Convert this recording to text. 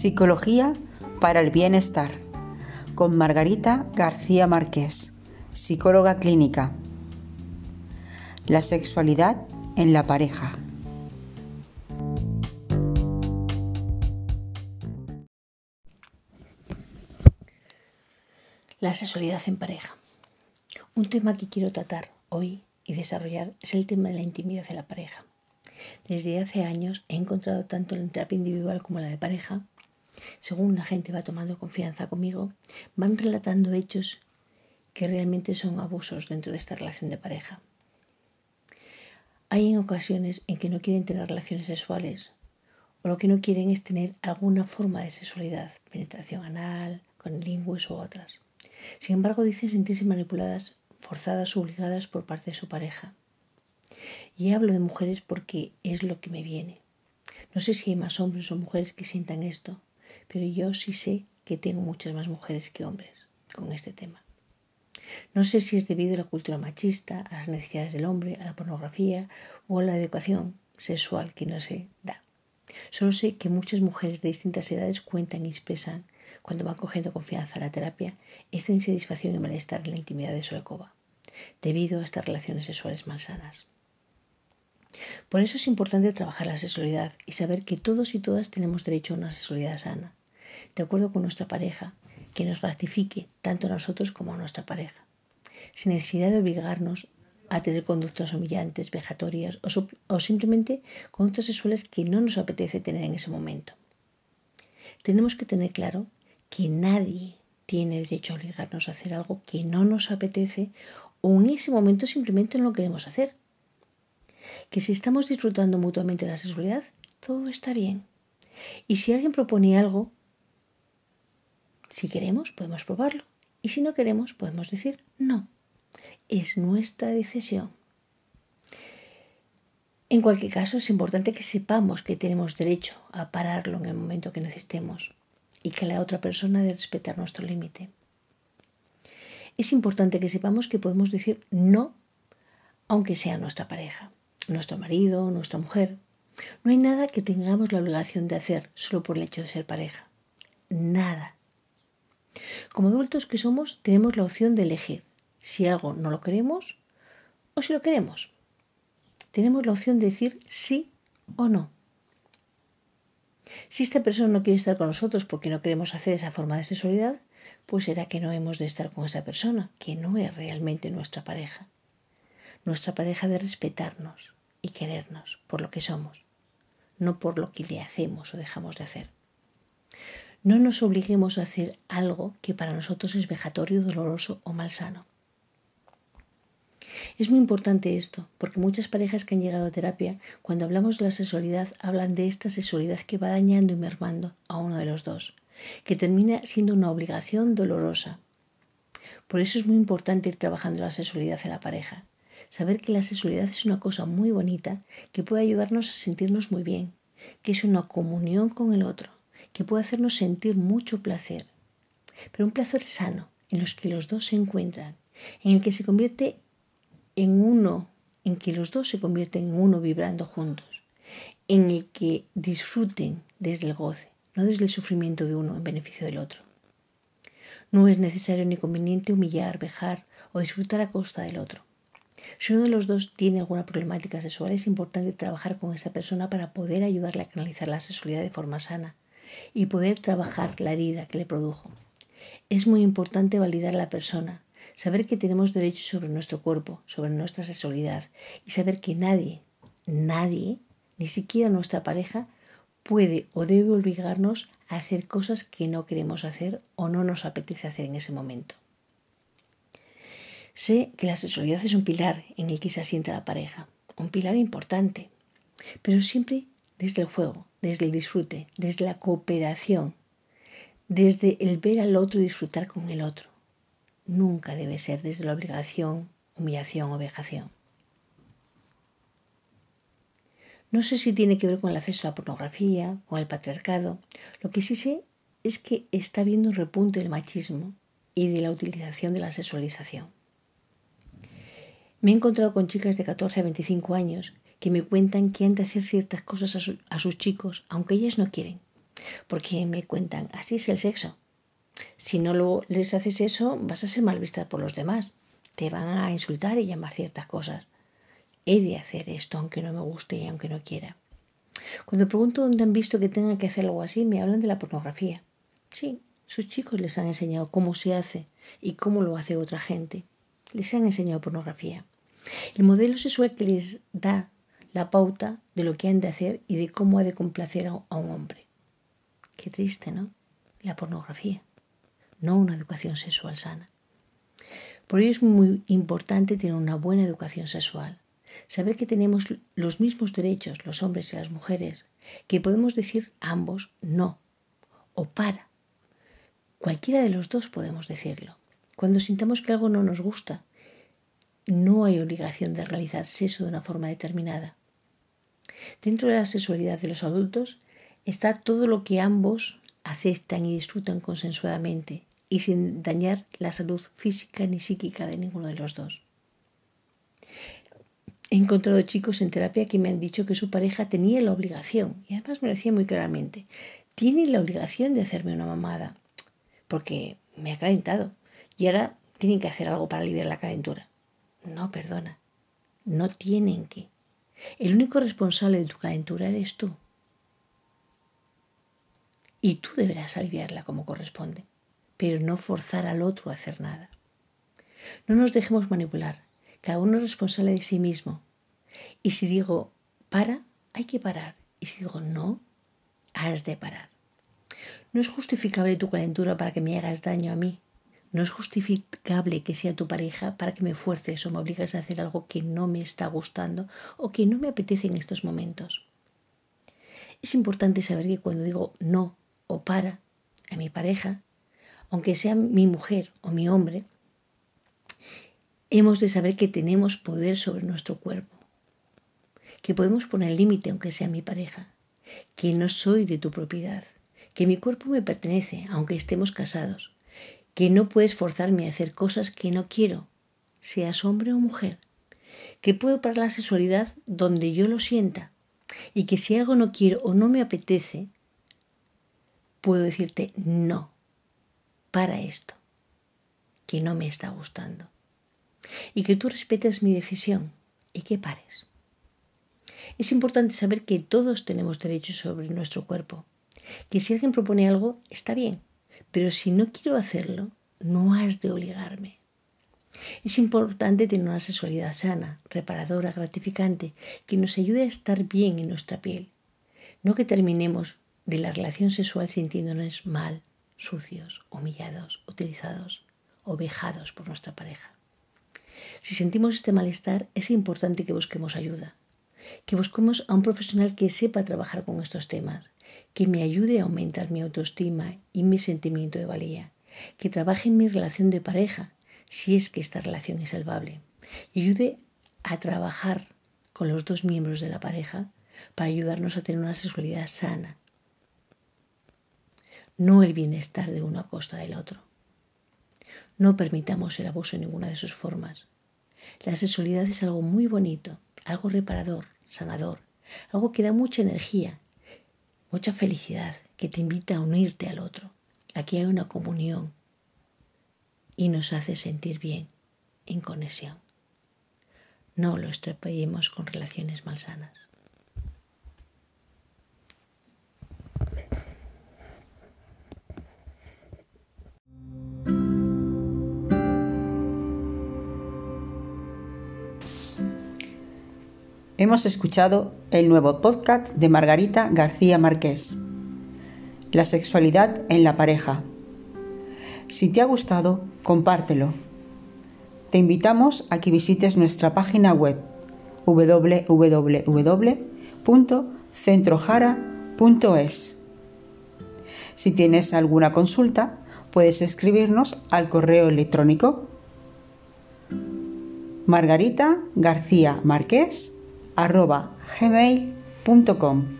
Psicología para el Bienestar con Margarita García Márquez, psicóloga clínica. La sexualidad en la pareja. La sexualidad en pareja. Un tema que quiero tratar hoy y desarrollar es el tema de la intimidad de la pareja. Desde hace años he encontrado tanto en terapia individual como la de pareja según la gente va tomando confianza conmigo, van relatando hechos que realmente son abusos dentro de esta relación de pareja. Hay en ocasiones en que no quieren tener relaciones sexuales o lo que no quieren es tener alguna forma de sexualidad, penetración anal, con lingües u otras. Sin embargo, dicen sentirse manipuladas, forzadas o obligadas por parte de su pareja. Y hablo de mujeres porque es lo que me viene. No sé si hay más hombres o mujeres que sientan esto, pero yo sí sé que tengo muchas más mujeres que hombres con este tema. No sé si es debido a la cultura machista, a las necesidades del hombre, a la pornografía o a la educación sexual que no se da. Solo sé que muchas mujeres de distintas edades cuentan y expresan, cuando van cogiendo confianza a la terapia, esta insatisfacción y malestar en la intimidad de su alcoba, debido a estas relaciones sexuales malsanas. Por eso es importante trabajar la sexualidad y saber que todos y todas tenemos derecho a una sexualidad sana, de acuerdo con nuestra pareja, que nos gratifique tanto a nosotros como a nuestra pareja, sin necesidad de obligarnos a tener conductas humillantes, vejatorias o, o simplemente conductas sexuales que no nos apetece tener en ese momento. Tenemos que tener claro que nadie tiene derecho a obligarnos a hacer algo que no nos apetece o en ese momento simplemente no lo queremos hacer. Que si estamos disfrutando mutuamente la sexualidad, todo está bien. Y si alguien propone algo, si queremos, podemos probarlo. Y si no queremos, podemos decir no. Es nuestra decisión. En cualquier caso, es importante que sepamos que tenemos derecho a pararlo en el momento que necesitemos y que la otra persona debe respetar nuestro límite. Es importante que sepamos que podemos decir no, aunque sea nuestra pareja, nuestro marido, nuestra mujer. No hay nada que tengamos la obligación de hacer solo por el hecho de ser pareja. Nada. Como adultos que somos, tenemos la opción de elegir si algo no lo queremos o si lo queremos. Tenemos la opción de decir sí o no. Si esta persona no quiere estar con nosotros porque no queremos hacer esa forma de sexualidad, pues será que no hemos de estar con esa persona, que no es realmente nuestra pareja. Nuestra pareja de respetarnos y querernos por lo que somos, no por lo que le hacemos o dejamos de hacer. No nos obliguemos a hacer algo que para nosotros es vejatorio, doloroso o malsano. Es muy importante esto, porque muchas parejas que han llegado a terapia, cuando hablamos de la sexualidad, hablan de esta sexualidad que va dañando y mermando a uno de los dos, que termina siendo una obligación dolorosa. Por eso es muy importante ir trabajando la sexualidad en la pareja. Saber que la sexualidad es una cosa muy bonita que puede ayudarnos a sentirnos muy bien, que es una comunión con el otro, que puede hacernos sentir mucho placer, pero un placer sano, en los que los dos se encuentran, en el que se convierte en uno, en que los dos se convierten en uno vibrando juntos, en el que disfruten desde el goce, no desde el sufrimiento de uno en beneficio del otro. No es necesario ni conveniente humillar, vejar o disfrutar a costa del otro. Si uno de los dos tiene alguna problemática sexual, es importante trabajar con esa persona para poder ayudarle a canalizar la sexualidad de forma sana y poder trabajar la herida que le produjo. Es muy importante validar a la persona, saber que tenemos derechos sobre nuestro cuerpo, sobre nuestra sexualidad y saber que nadie, nadie, ni siquiera nuestra pareja, puede o debe obligarnos a hacer cosas que no queremos hacer o no nos apetece hacer en ese momento. Sé que la sexualidad es un pilar en el que se asienta la pareja, un pilar importante, pero siempre desde el juego, desde el disfrute, desde la cooperación, desde el ver al otro y disfrutar con el otro. Nunca debe ser desde la obligación, humillación o vejación. No sé si tiene que ver con el acceso a la pornografía, con el patriarcado. Lo que sí sé es que está habiendo un repunte del machismo y de la utilización de la sexualización. Me he encontrado con chicas de 14 a 25 años que me cuentan que han de hacer ciertas cosas a, sus chicos, aunque ellas no quieren. Porque me cuentan, así es el sexo. Si no lo, les haces eso, vas a ser mal vista por los demás. Te van a insultar y llamar ciertas cosas. He de hacer esto aunque no me guste y aunque no quiera. Cuando pregunto dónde han visto que tengan que hacer algo así, me hablan de la pornografía. Sí, sus chicos les han enseñado cómo se hace y cómo lo hace otra gente. Les han enseñado pornografía. El modelo sexual que les da la pauta de lo que han de hacer y de cómo ha de complacer a un hombre. Qué triste, ¿no? La pornografía, no una educación sexual sana. Por ello es muy importante tener una buena educación sexual, saber que tenemos los mismos derechos los hombres y las mujeres, que podemos decir ambos no o para. Cualquiera de los dos podemos decirlo. Cuando sintamos que algo no nos gusta, no hay obligación de realizar sexo de una forma determinada. Dentro de la sexualidad de los adultos está todo lo que ambos aceptan y disfrutan consensuadamente y sin dañar la salud física ni psíquica de ninguno de los dos. He encontrado chicos en terapia que me han dicho que su pareja tenía la obligación, y además me lo decía muy claramente, tiene la obligación de hacerme una mamada, porque me ha calentado y ahora tienen que hacer algo para aliviar la calentura. No, perdona, no tienen que. El único responsable de tu calentura eres tú. Y tú deberás aliviarla como corresponde, pero no forzar al otro a hacer nada. No nos dejemos manipular. Cada uno es responsable de sí mismo. Y si digo para, hay que parar. Y si digo no, has de parar. No es justificable tu calentura para que me hagas daño a mí. No es justificable que sea tu pareja para que me fuerces o me obligues a hacer algo que no me está gustando o que no me apetece en estos momentos. Es importante saber que cuando digo no o para a mi pareja, aunque sea mi mujer o mi hombre, hemos de saber que tenemos poder sobre nuestro cuerpo, que podemos poner límite aunque sea mi pareja, que no soy de tu propiedad, que mi cuerpo me pertenece aunque estemos casados, que no puedes forzarme a hacer cosas que no quiero, seas hombre o mujer, que puedo parar la sexualidad donde yo lo sienta y que si algo no quiero o no me apetece, puedo decirte no para esto, que no me está gustando. Y que tú respetes mi decisión y que pares. Es importante saber que todos tenemos derechos sobre nuestro cuerpo, que si alguien propone algo, está bien, pero si no quiero hacerlo, no has de obligarme. Es importante tener una sexualidad sana, reparadora, gratificante, que nos ayude a estar bien en nuestra piel. No que terminemos de la relación sexual sintiéndonos mal, sucios, humillados, utilizados o vejados por nuestra pareja. Si sentimos este malestar, es importante que busquemos ayuda, que busquemos a un profesional que sepa trabajar con estos temas, que me ayude a aumentar mi autoestima y mi sentimiento de valía, que trabaje en mi relación de pareja, si es que esta relación es salvable, y ayude a trabajar con los dos miembros de la pareja para ayudarnos a tener una sexualidad sana, no el bienestar de uno a costa del otro. No permitamos el abuso en ninguna de sus formas. La sexualidad es algo muy bonito, algo reparador, sanador, algo que da mucha energía mucha felicidad que te invita a unirte al otro. Aquí hay una comunión y nos hace sentir bien, en conexión. No lo estrepallemos con relaciones malsanas. Hemos escuchado el nuevo podcast de Margarita García Márquez, La sexualidad en la pareja. Si te ha gustado, compártelo. Te invitamos a que visites nuestra página web www.centrojara.es. Si tienes alguna consulta, puedes escribirnos al correo electrónico margarita garcía marqués arroba gmail.com.